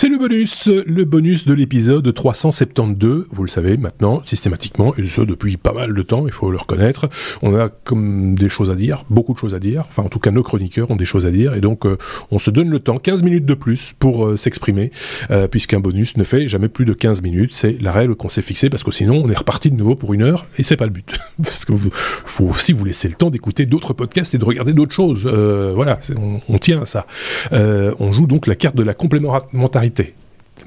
to Bonus, le bonus de l'épisode 372. Vous le savez maintenant, systématiquement, et ce depuis pas mal de temps, il faut le reconnaître. On a comme des choses à dire, beaucoup de choses à dire. Enfin, en tout cas, nos chroniqueurs ont des choses à dire, et donc euh, on se donne le temps, 15 minutes de plus pour euh, s'exprimer, euh, puisqu'un bonus ne fait jamais plus de 15 minutes. C'est la règle qu'on s'est fixée, parce que sinon on est reparti de nouveau pour une heure, et c'est pas le but. parce que faut aussi vous laisser le temps d'écouter d'autres podcasts et de regarder d'autres choses. voilà, on, on, tient à ça. on joue donc la carte de la complémentarité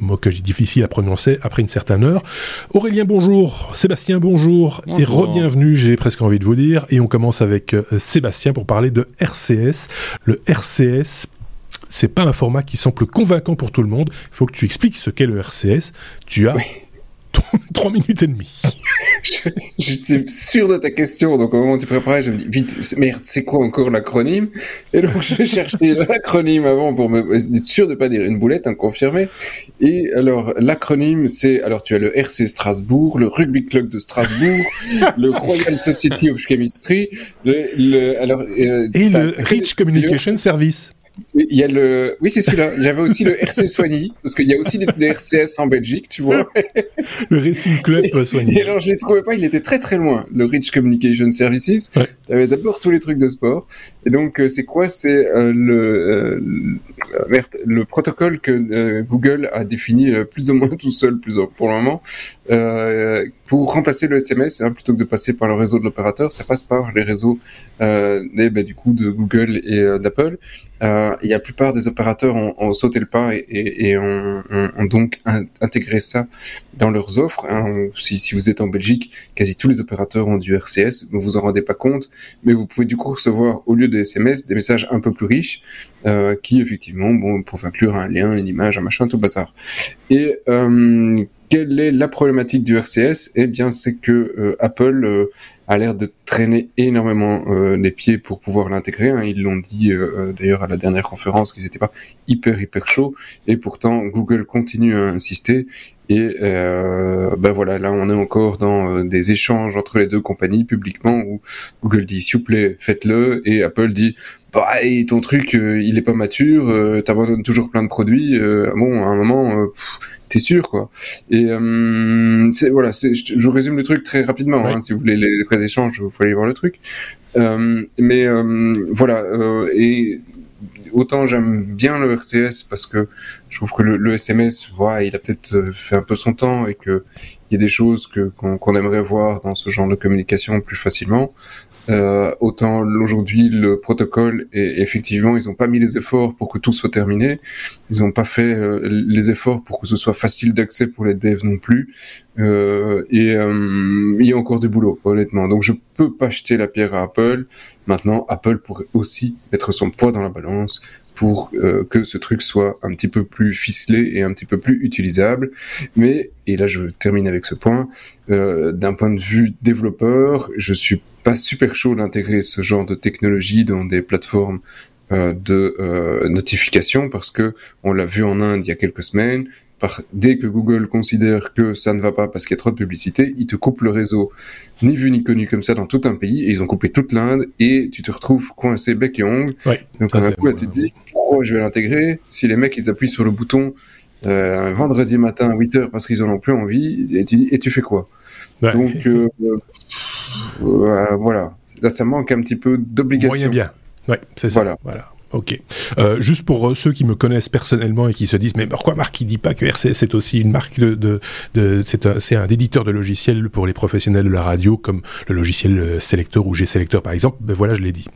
mot que j'ai difficile à prononcer après une certaine heure. Aurélien, bonjour. Sébastien, bonjour. Et re-bienvenue, j'ai presque envie de vous dire. Et on commence avec euh, Sébastien pour parler de RCS. Le RCS, c'est pas un format qui semble convaincant pour tout le monde. Il faut que tu expliques ce qu'est le RCS. Tu as 3 minutes et demie. J'étais sûr de ta question, donc au moment où tu préparais, je me dis, vite, merde, c'est quoi encore l'acronyme? Et donc je cherchais l'acronyme avant pour me être sûr de ne pas dire une boulette, un confirmé. Et alors, l'acronyme, c'est, alors tu as le RC Strasbourg, le Rugby Club de Strasbourg, le Royal Society of Chemistry, le, alors, euh, et le Rich Communication Service. Il y a le, oui, c'est celui-là. J'avais aussi le RC Soigny, parce qu'il y a aussi des, RCS en Belgique, tu vois. le Racing Club Soigny. Et alors, je ne trouvais pas, il était très très loin. Le Rich Communication Services. Ouais. Tu avais d'abord tous les trucs de sport. Et donc, euh, c'est quoi? C'est euh, le, euh, le protocole que Google a défini plus ou moins tout seul, plus pour le moment, pour remplacer le SMS, hein, plutôt que de passer par le réseau de l'opérateur, ça passe par les réseaux bah, du coup de Google et d'Apple. Euh, la plupart des opérateurs ont, sauté le pas et, ont, donc intégré ça dans leurs offres. Hein. Si, vous êtes en Belgique, quasi tous les opérateurs ont du RCS, vous vous en rendez pas compte, mais vous pouvez du coup recevoir au lieu des SMS des messages un peu plus riches euh, qui effectivement bon, peuvent inclure un lien, une image, un machin, tout bazar. Et euh, quelle est la problématique du RCS Eh bien, c'est que euh, Apple euh, a l'air de traîner énormément euh, les pieds pour pouvoir l'intégrer. Hein. Ils l'ont dit d'ailleurs à la dernière conférence qu'ils n'étaient pas hyper hyper chauds, et pourtant Google continue à insister. Et ben voilà, là on est encore dans des échanges entre les deux compagnies publiquement où Google dit s'il vous plaît faites-le et Apple dit bah, ton truc il est pas mature, t'abandonnes toujours plein de produits. bon, à un moment, t'es sûr quoi. Et euh, voilà, je, je, résume le truc très rapidement. Hein, si vous voulez les, vrais échanges, vous faut aller voir le truc. Euh, mais euh, voilà, euh, et autant j'aime bien le RCS parce que je trouve que le, SMS, voilà, il a peut-être euh, fait un peu son temps et que il y a des choses que qu'on aimerait voir dans ce genre de communication plus facilement. Euh, autant aujourd'hui le protocole et effectivement ils n'ont pas mis les efforts pour que tout soit terminé. Ils n'ont pas fait euh, les efforts pour que ce soit facile d'accès pour les devs non plus. Euh, et euh, il y a encore du boulot honnêtement. Donc je peux pas jeter la pierre à Apple. Maintenant Apple pourrait aussi mettre son poids dans la balance pour euh, que ce truc soit un petit peu plus ficelé et un petit peu plus utilisable. Mais, et là je termine avec ce point, d'un point de vue développeur, je suis pas super chaud d'intégrer ce genre de technologie dans des plateformes euh, de euh, notification parce que on l'a vu en Inde il y a quelques semaines. Par, dès que Google considère que ça ne va pas parce qu'il y a trop de publicité, il te coupe le réseau, ni vu ni connu comme ça dans tout un pays, et ils ont coupé toute l'Inde, et tu te retrouves coincé bec et ongle. Donc d'un coup, là, tu te dis, pourquoi je vais l'intégrer Si les mecs, ils appuient sur le bouton euh, un vendredi matin à 8h parce qu'ils en ont plus envie, et tu et tu fais quoi? Donc, euh, voilà. Là, ça manque un petit peu d'obligation. Moyen bien. Ouais, c'est ça. Voilà. voilà. Ok. Euh, juste pour euh, ceux qui me connaissent personnellement et qui se disent mais pourquoi Marc il dit pas que RCS c'est aussi une marque de, de, de c'est un, éditeur de logiciels pour les professionnels de la radio comme le logiciel Selector ou G-Selector par exemple. Ben voilà, je l'ai dit.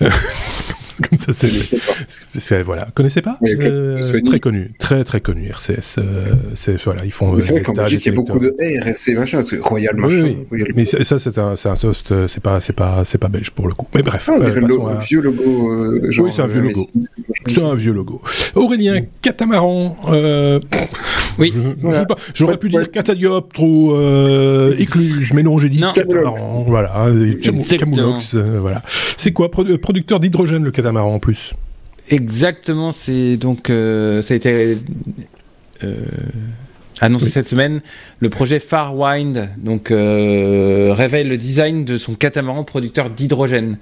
Comme ça, c'est. Voilà. Connaissez pas euh, Très connu, très très connu. RCS. Euh, c'est voilà, ils font. C'est vrai qu'en Belgique, il y a beaucoup de RC machin, c'est Royal machin. Oui, oui. Mais ça, c'est un, c'est un host, euh, c'est pas, c'est pas, c'est pas belge pour le coup. Mais bref. Ah, on dirait le à... vieux logo. oui, c'est un vieux logo. C'est un vieux logo. Aurélien Catamaran. oui. J'aurais pu dire Catadioptre ou Écluse, mais non, j'ai dit Catamaran. Voilà. Camoulox. Voilà. C'est quoi, producteur d'hydrogène le catamaran en plus. Exactement, c'est donc euh, ça a été euh, annoncé cette semaine. Le projet Farwind donc euh, révèle le design de son catamaran producteur d'hydrogène.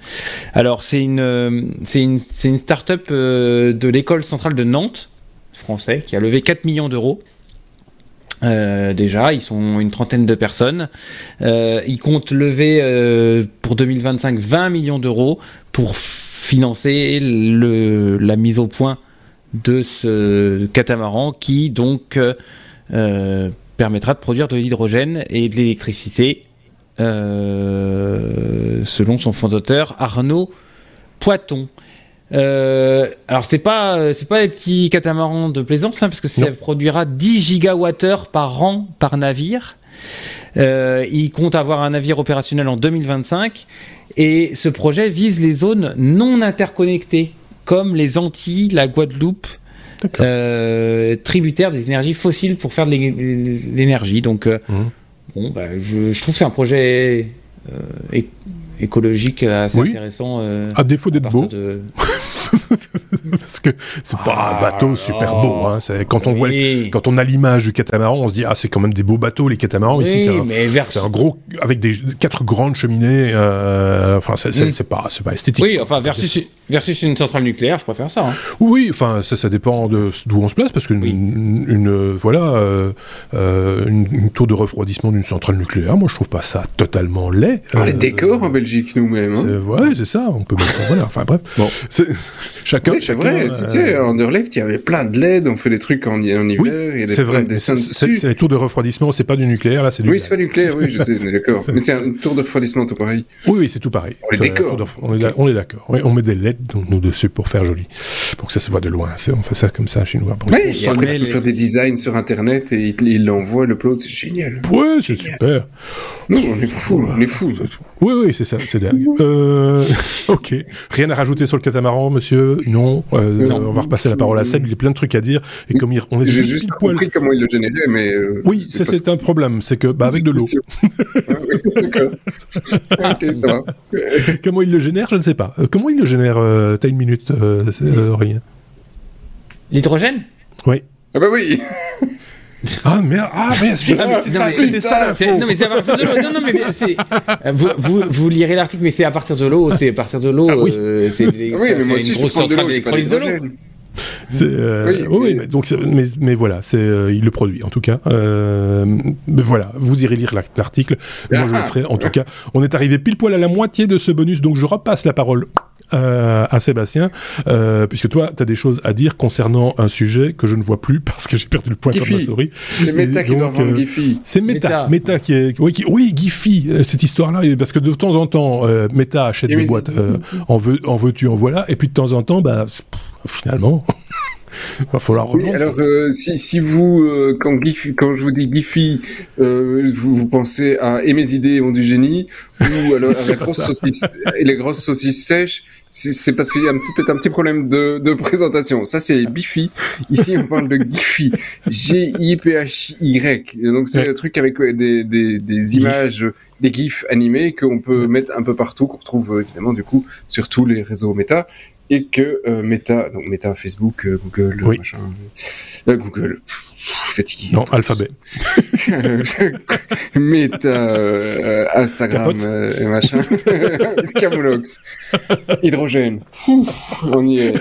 Alors c'est une c'est une c'est une start-up de l'école centrale de Nantes français qui a levé 4 millions d'euros. déjà, ils sont une trentaine de personnes. ils comptent lever pour 2025 20 millions d'euros pour financer le, la mise au point de ce catamaran qui donc permettra de produire de l'hydrogène et de l'électricité euh, selon son fondateur Arnaud Poiton. Euh, alors c'est pas c'est pas les petits catamarans de plaisance hein, parce que ça produira 10 gigawattheures par an par navire. Euh, il compte avoir un navire opérationnel en 2025 et ce projet vise les zones non interconnectées comme les Antilles, la Guadeloupe, tributaires des énergies fossiles pour faire de l'énergie. Donc mmh. Bon, bah, je, trouve que c'est un projet euh, écologique assez intéressant. Euh, à défaut d'être beau. Parce que c'est pas un bateau ah, super beau. Hein. Quand, on voit, quand on a l'image du catamaran, on se dit ah c'est quand même des beaux bateaux les catamarans. Ici c'est un, un, gros avec des quatre grandes cheminées. Euh, enfin c'est mm. pas c'est pas esthétique. Oui enfin versus versus une centrale nucléaire, je préfère ça. Hein. Oui enfin ça ça dépend de d'où on se place parce qu'une une, voilà euh, euh, une, tour de refroidissement d'une centrale nucléaire, moi je trouve pas ça totalement laid. Ah, les décors en Belgique nous-mêmes. Hein. Ouais c'est ça. On peut mettre voilà. Enfin bref. Bon. Chacun. Oui, c'est vrai. C'est en Anderlecht, il y avait plein de LED. On fait des trucs en, hiver. Oui, c'est vrai. C'est les tours de refroidissement. C'est pas du nucléaire là, c'est du. Oui, c'est pas du nucléaire. Oui, je sais, d'accord. Mais c'est un tour de refroidissement tout pareil. Oui, oui, c'est tout pareil. On est d'accord. On est d'accord. on met des LED donc, nous dessus pour faire joli, pour que ça se voit de loin. On fait ça comme ça chez nous. Oui, après tu peux faire des designs sur Internet et il l'envoie le plot. C'est génial. Oui, c'est super. Non, on est fou, on est fou. Oui, oui, c'est ça, c'est dingue. Euh, ok. Rien à rajouter sur le catamaran, monsieur? Non. Euh, on va repasser la parole à Seb. Il y a plein de trucs à dire. Et comme on est juste, juste compris comment il le générait, mais. Euh, oui, c'est un problème. C'est que, bah, avec de l'eau. Ah ok, ça va. comment il le génère, je ne sais pas. comment il le génère T'as une minute, rien. L'hydrogène? Oui. Ah bah oui ah merde, ah merde, c'était ça l'info. Non mais c'est à partir de l'eau. Non non mais c'est vous, vous, vous lirez l'article mais c'est à partir de l'eau, c'est à partir de l'eau. Ah, oui. Euh, c'est oui, mais moi aussi, une grosse centrale d'électrolyse de l'eau. Euh, oui, oui, mais, donc, mais, mais voilà, c'est euh, il le produit en tout cas. Euh, mais voilà, vous irez lire l'article. Moi, je le ferai. En tout cas, on est arrivé pile poil à la moitié de ce bonus, donc je repasse la parole euh, à Sébastien, euh, puisque toi, tu as des choses à dire concernant un sujet que je ne vois plus parce que j'ai perdu le pointeur de ma souris. C'est Meta qui doit rendre Giphy. C'est Meta, Meta, qui est... Oui, qui... oui Giphy, cette histoire-là, parce que de temps en temps, Meta achète des boîtes, en, veux, en veux-tu, en voilà, et puis de temps en temps, bah finalement. Il va falloir oui, alors euh, si, si vous euh, quand, quand je vous dis Giphy, euh, vous, vous, pensez à et mes idées ont du génie ou alors à la grosse saucisse et les grosses saucisses sèches, c'est parce qu'il y a un petit, un petit problème de, de présentation. Ça c'est Bifi. Ici on parle de Giphy, G I P H Y. Donc c'est le truc avec des, des, des images des gifs animés qu'on peut mettre un peu partout, qu'on retrouve évidemment du coup sur tous les réseaux méta et que euh, Meta, donc Meta, Facebook, euh, Google, machin, euh, Google, fatigué. Non, Alphabet. Meta, Instagram, et machin, Camoulox, hydrogène, on y est.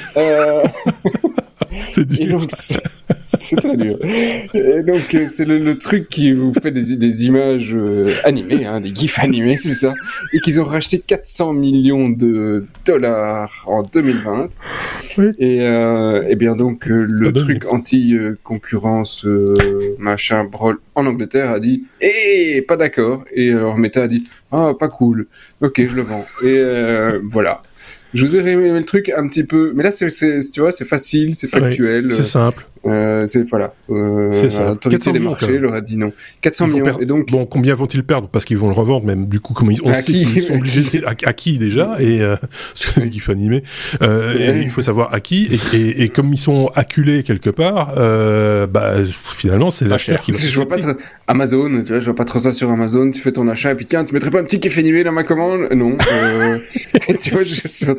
C'est donc, c'est très dur. Et donc, euh, c'est le, truc qui vous fait des, des images euh, animées, hein, des gifs animés, c'est ça. Et qu'ils ont racheté 400 millions de dollars en 2020. Et, euh, et bien donc, euh, le truc anti-concurrence, machin, brol en Angleterre a dit Eh, pas d'accord. Et alors Meta a dit Ah, pas cool. Ok, je le vends. Et voilà. Je vous ai résumé le truc un petit peu, mais là, c'est, tu vois, c'est facile, c'est factuel. c'est simple. Euh, c'est voilà. Euh, c'est ça. Marchés leur a dit non. 400 millions. Et donc. Bon, combien vont-ils perdre? Parce qu'ils vont le revendre, même. Du coup, comment ils, on sait qu'ils sont obligés à, à, qui déjà? Et euh, qu'il faut animer. Euh, et il faut savoir à qui. Et, et, et, comme ils sont acculés quelque part, euh, bah finalement, c'est l'acheteur qui. Va je vois pas Amazon. Tu vois, je vois pas trop ça sur Amazon. Tu fais ton achat et puis tiens, tu mettrais pas un petit kiff animé dans ma commande? Non. Euh, tu vois, je sur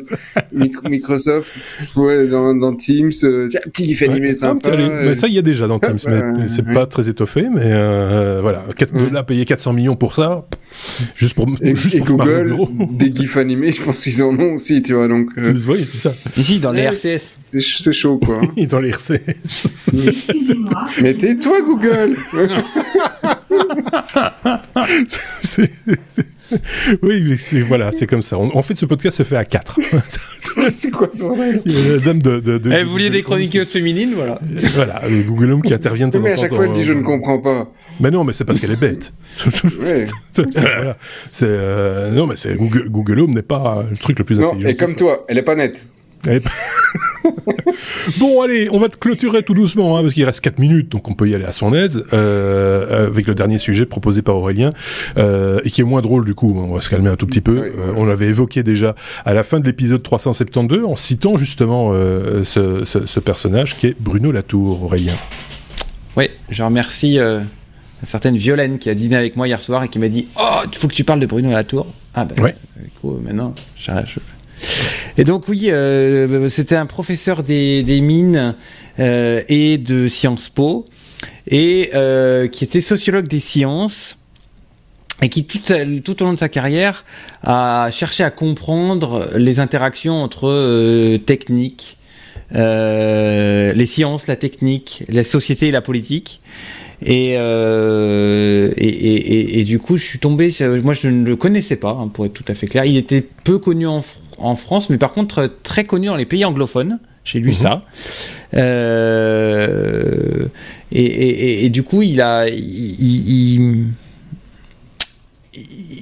Microsoft, ouais, dans, dans Teams, tiens, un petit kiff animé sympa Allez, mais ça, il y a déjà dans Teams, mais c'est pas très étoffé, mais euh, voilà. de là, payer 400 millions pour ça, juste pour, et, juste et Google, des gifs animés, je pense qu'ils en ont aussi, tu vois, donc. Euh... Oui, c'est ça. Ici, dans les RCS. C'est chaud, quoi. dans les RCS. mais tais-toi, Google c'est oui, c'est voilà, c'est comme ça. en fait, ce podcast se fait à 4 c'est quoi ce bordel? La dame de. de, de eh, vous vouliez des chroniqueuses féminines, voilà. voilà, le Google Home qui intervient Mais à chaque fois, elle dit je ne comprends pas. Mais non, mais c'est parce qu'elle est bête. ouais. voilà. C'est euh... non, mais c'est Google, Google Home n'est pas le truc le plus non, intelligent. Et comme toi, elle est pas nette. bon, allez, on va te clôturer tout doucement, hein, parce qu'il reste 4 minutes, donc on peut y aller à son aise, euh, avec le dernier sujet proposé par Aurélien, euh, et qui est moins drôle du coup, on va se calmer un tout petit peu. Oui, oui. Euh, on l'avait évoqué déjà à la fin de l'épisode 372, en citant justement euh, ce, ce, ce, personnage qui est Bruno Latour, Aurélien. Oui, je remercie euh, une certaine Violaine qui a dîné avec moi hier soir et qui m'a dit « Oh, il faut que tu parles de Bruno Latour ». Ah ben, ouais. du coup, maintenant, je... Et donc oui, euh, c'était un professeur des, mines euh, et de Sciences Po, et euh, qui était sociologue des sciences, et qui tout, au long de sa carrière a cherché à comprendre les interactions entre technique, les sciences, la technique, la société et la politique. Et, et, et, et, du coup, je suis tombé. Moi, je ne le connaissais pas, hein, pour être tout à fait clair. Il était peu connu en, en France, mais par contre très connu dans les pays anglophones. J'ai lu mmh. ça. Euh, et, du coup, il a, il, il,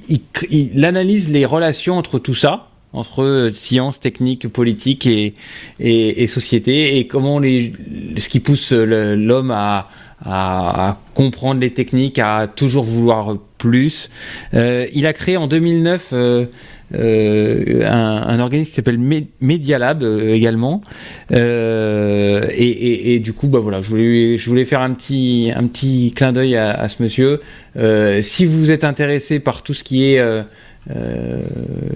il, il, analyse les relations entre tout ça, entre science, technique, politique et, et, société, et comment les, ce qui pousse l'homme à, à, à, comprendre les techniques, à toujours vouloir plus. Euh, il a créé en 2009 euh, euh, un, organisme qui s'appelle Media Lab euh, également. Euh, et, du coup, bah voilà, je voulais, je voulais faire un petit, un petit clin d'œil à, ce monsieur. Si vous êtes intéressé par tout ce qui est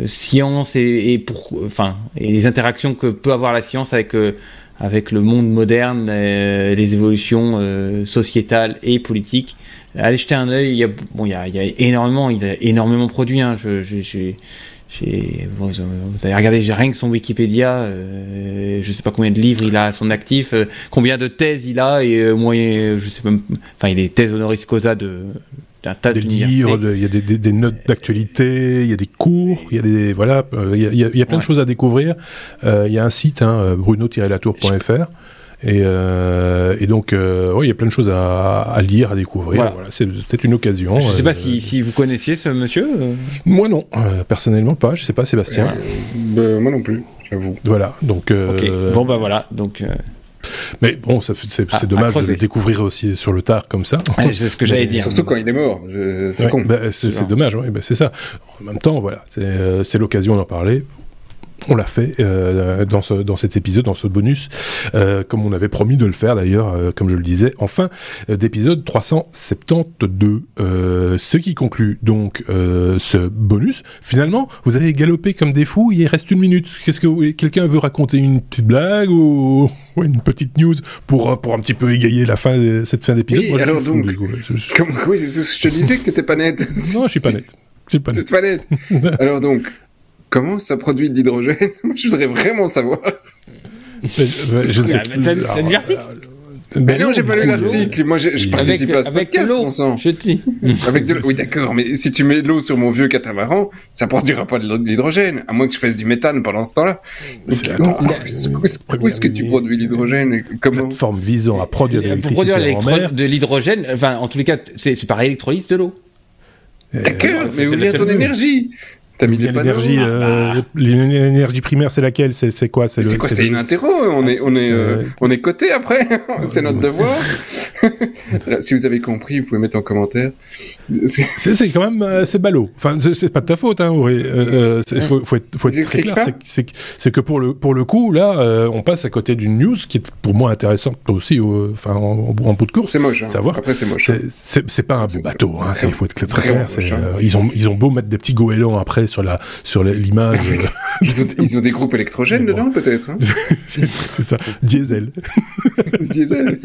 science et, pour, enfin, les interactions que peut avoir la science avec avec le monde moderne, les évolutions sociétales et politiques. Allez jeter un œil. Il y a, bon, il y a, énormément, il a énormément produit. Hein. Je, Bon, vous avez regardé, j'ai rien que son Wikipédia, euh, je sais pas combien de livres il a à son actif, euh, combien de thèses il a, et euh, moi, je sais même, enfin, il est thèse honoris causa de, d'un tas des livres, il y a des, des, des notes d'actualité, il y a des cours, il y a des voilà, il y a, y a, plein ouais. de choses à découvrir. Il y a un site, hein, bruno-latour.fr. Et, euh, et, donc, euh, ouais, il y a plein de choses à, à lire, à découvrir. Voilà. Voilà, c'est peut-être une occasion. Je ne sais pas si, si, vous connaissiez ce monsieur. Moi non, euh, personnellement pas. Je sais pas, Sébastien. Bah, moi non plus, j'avoue. Voilà, donc. Okay. Bon bah voilà, donc. Mais bon, c'est ah, dommage de le découvrir aussi sur le tard comme ça. Ah, c'est ce que j'allais dire. Surtout quand il est mort. C'est ouais, con. Bah, c'est dommage, ouais, bah, c'est ça. En même temps, voilà, c'est l'occasion d'en parler on l'a fait euh, dans, ce, dans cet épisode, dans ce bonus, euh, comme on avait promis de le faire d'ailleurs, euh, comme je le disais, en fin d'épisode 372. ce qui conclut donc ce bonus. Finalement, vous avez galopé comme des fous, il reste une minute. Qu'est-ce que quelqu'un veut raconter une petite blague ou une petite news pour, pour un petit peu égayer la fin de, cette fin d'épisode? Oui, alors donc, je... Comme, oui, c'est ce que je te disais que t'étais pas net. non, je suis pas net. Suis pas net. pas net. alors donc, comment ça produit de l'hydrogène Moi, je voudrais vraiment savoir. je, je ne sais plus. T'as lu l'article mais non, j'ai pas lu l'article. Moi, je participe à ce avec podcast, mon sang. Je dis. Avec de Oui, d'accord, mais si tu mets de l'eau sur mon vieux catamaran, ça produira pas de l'hydrogène, à moins que je fasse du méthane pendant ce temps-là. Donc, attends, où est-ce que tu produis l'hydrogène Comment Plateforme visant à produire de l'électricité en mer. De l'hydrogène, enfin, en tous les cas, c'est par électrolyse de l'eau. D'accord, mais où vient ton énergie? T'as mis l'énergie, euh, l'énergie primaire, c'est laquelle C'est quoi C'est quoi C'est une interro. On est, on est, euh, on est coté après. c'est notre devoir. si vous avez compris, vous pouvez mettre en commentaire. c'est quand même, euh, c'est ballot. Enfin, c'est pas de ta faute, hein. Il euh, faut, faut, être, faut être très clair. C'est que pour le, pour le coup, là, euh, on passe à côté d'une news qui est pour moi intéressante aussi, enfin, en, en, bout de course. C'est moche. Hein. Savoir. Après, c'est moche. C'est pas un beau bateau. Hein, il faut être très, clair. Ils ont, ils ont beau mettre des petits goélands après sur la sur l'image. ils, ont, ils, ont, des groupes électrogènes dedans, peut-être. Hein c'est ça, diesel. diesel.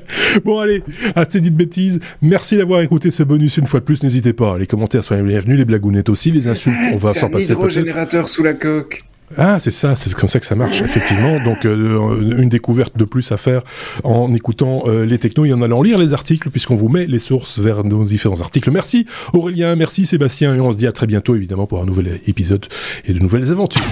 bon, allez, assez dit de bêtises. Merci d'avoir écouté ce bonus une fois de plus. N'hésitez pas, les commentaires sont les bienvenus, les blagounettes aussi, les insultes, on va s'en passer. C'est un hydrogénérateur sous la coque. Ah, c'est ça, c'est comme ça que ça marche, effectivement. Donc, euh, une découverte de plus à faire en écoutant euh, les technos et en allant lire les articles, puisqu'on vous met les sources vers nos différents articles. Merci Aurélien, merci Sébastien, et on se dit à très bientôt, évidemment, pour un nouvel épisode et de nouvelles aventures.